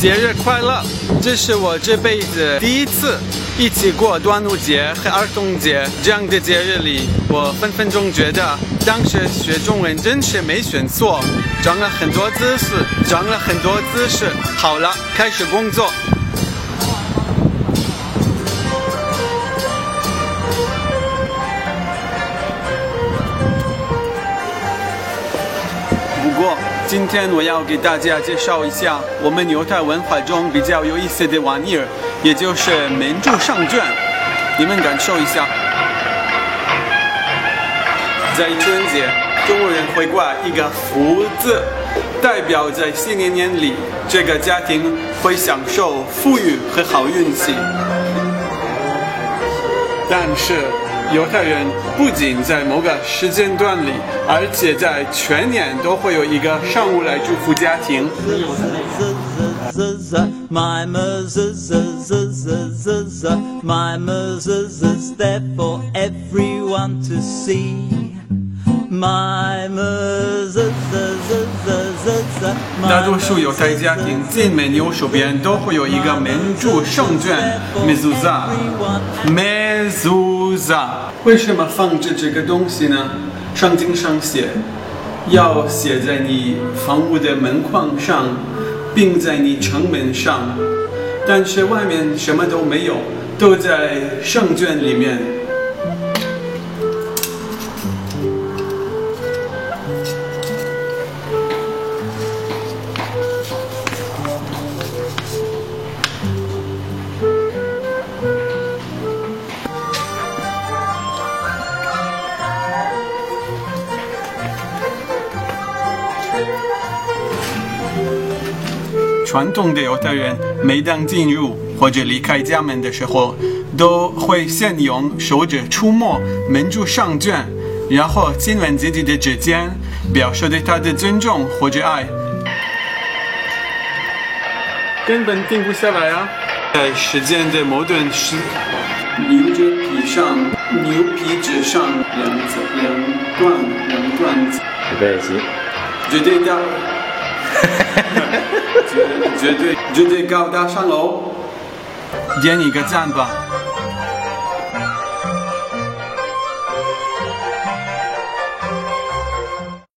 节日快乐！这是我这辈子第一次一起过端午节和儿童节这样的节日里，我分分钟觉得当时学中文真是没选错，长了很多知识，长了很多知识。好了，开始工作。不过，今天我要给大家介绍一下我们犹太文化中比较有意思的玩意儿，也就是门柱上卷。你们感受一下，在春节，中国人会挂一个福字，代表在新年年里，这个家庭会享受富裕和好运气。但是，犹太人不仅在某个时间段里，而且在全年都会有一个上午来祝福家庭。My 大多数犹太家庭进门右手边都会有一个门柱圣卷 mezuzah。mezuzah 为什么放置这个东西呢？圣经上写，要写在你房屋的门框上，并在你城门上。但是外面什么都没有，都在圣卷里面。传统的犹太人每当进入或者离开家门的时候，都会先用手指触摸门柱上卷，然后亲吻自己的指尖，表示对他的尊重或者爱。根本停不下来啊！在时间的某段时，牛脂皮上、牛皮纸上两两段两段，预备起。绝对的。绝 绝对绝对高大上哦！点一个赞吧。